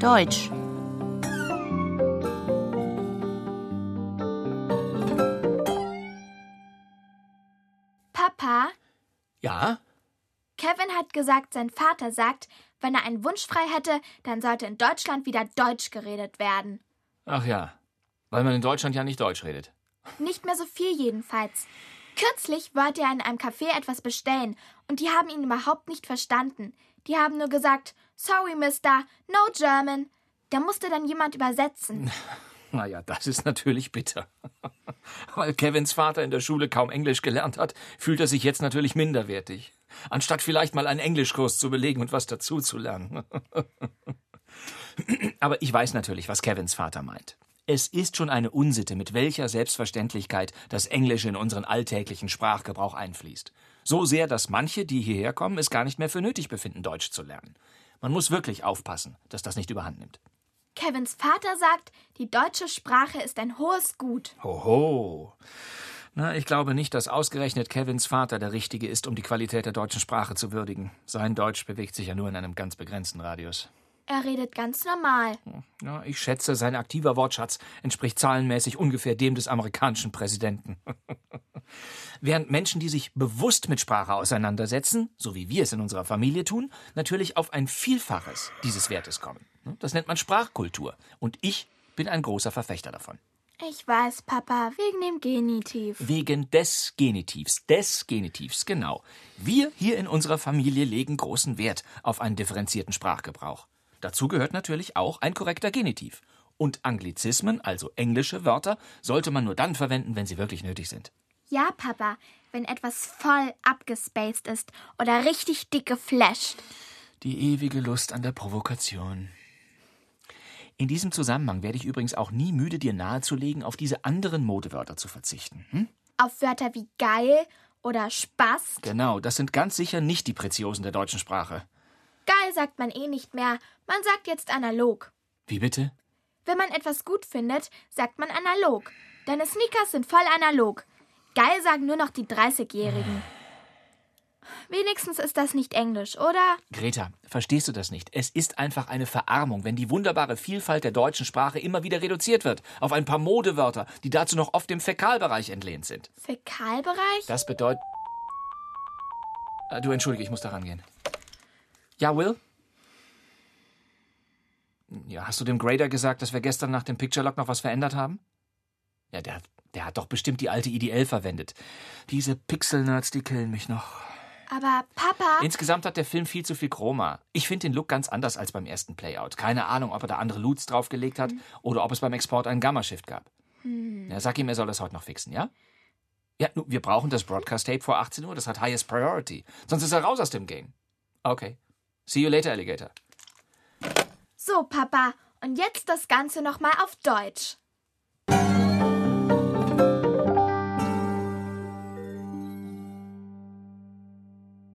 Deutsch. Papa, Ja? Kevin hat gesagt, sein Vater sagt, wenn er einen Wunsch frei hätte, dann sollte in Deutschland wieder Deutsch geredet werden. Ach ja. Weil man in Deutschland ja nicht Deutsch redet. Nicht mehr so viel jedenfalls. Kürzlich wollte er in einem Café etwas bestellen und die haben ihn überhaupt nicht verstanden. Die haben nur gesagt, sorry, Mister, no German. Da musste dann jemand übersetzen. Naja, das ist natürlich bitter. Weil Kevins Vater in der Schule kaum Englisch gelernt hat, fühlt er sich jetzt natürlich minderwertig. Anstatt vielleicht mal einen Englischkurs zu belegen und was dazu zu lernen. Aber ich weiß natürlich, was Kevins Vater meint. Es ist schon eine Unsitte, mit welcher Selbstverständlichkeit das Englische in unseren alltäglichen Sprachgebrauch einfließt. So sehr, dass manche, die hierher kommen, es gar nicht mehr für nötig befinden, Deutsch zu lernen. Man muss wirklich aufpassen, dass das nicht überhand nimmt. Kevins Vater sagt, die deutsche Sprache ist ein hohes Gut. Hoho. Na, ich glaube nicht, dass ausgerechnet Kevins Vater der Richtige ist, um die Qualität der deutschen Sprache zu würdigen. Sein Deutsch bewegt sich ja nur in einem ganz begrenzten Radius. Er redet ganz normal. Ja, ich schätze, sein aktiver Wortschatz entspricht zahlenmäßig ungefähr dem des amerikanischen Präsidenten. Während Menschen, die sich bewusst mit Sprache auseinandersetzen, so wie wir es in unserer Familie tun, natürlich auf ein Vielfaches dieses Wertes kommen. Das nennt man Sprachkultur. Und ich bin ein großer Verfechter davon. Ich weiß, Papa, wegen dem Genitiv. Wegen des Genitivs. Des Genitivs, genau. Wir hier in unserer Familie legen großen Wert auf einen differenzierten Sprachgebrauch. Dazu gehört natürlich auch ein korrekter Genitiv. Und Anglizismen, also englische Wörter, sollte man nur dann verwenden, wenn sie wirklich nötig sind. Ja, Papa, wenn etwas voll abgespaced ist oder richtig dick geflasht. Die ewige Lust an der Provokation. In diesem Zusammenhang werde ich übrigens auch nie müde, dir nahezulegen, auf diese anderen Modewörter zu verzichten. Hm? Auf Wörter wie geil oder Spaß. Genau, das sind ganz sicher nicht die Preziosen der deutschen Sprache. Geil sagt man eh nicht mehr. Man sagt jetzt analog. Wie bitte? Wenn man etwas gut findet, sagt man analog. Deine Sneakers sind voll analog. Geil sagen nur noch die 30-Jährigen. Wenigstens ist das nicht Englisch, oder? Greta, verstehst du das nicht? Es ist einfach eine Verarmung, wenn die wunderbare Vielfalt der deutschen Sprache immer wieder reduziert wird auf ein paar Modewörter, die dazu noch oft im Fäkalbereich entlehnt sind. Fäkalbereich? Das bedeutet. Äh, Du entschuldige, ich muss da rangehen. Ja, Will? Ja, hast du dem Grader gesagt, dass wir gestern nach dem Picture Lock noch was verändert haben? Ja, der, der hat doch bestimmt die alte IDL verwendet. Diese Pixel-Nerds, die killen mich noch. Aber Papa. Insgesamt hat der Film viel zu viel Chroma. Ich finde den Look ganz anders als beim ersten Playout. Keine Ahnung, ob er da andere Loots draufgelegt hat oder ob es beim Export einen Gamma-Shift gab. Ja, sag ihm, er soll das heute noch fixen, ja? Ja, wir brauchen das Broadcast-Tape vor 18 Uhr. Das hat highest priority. Sonst ist er raus aus dem Game. Okay. See you later, Alligator. So, Papa. Und jetzt das Ganze nochmal auf Deutsch.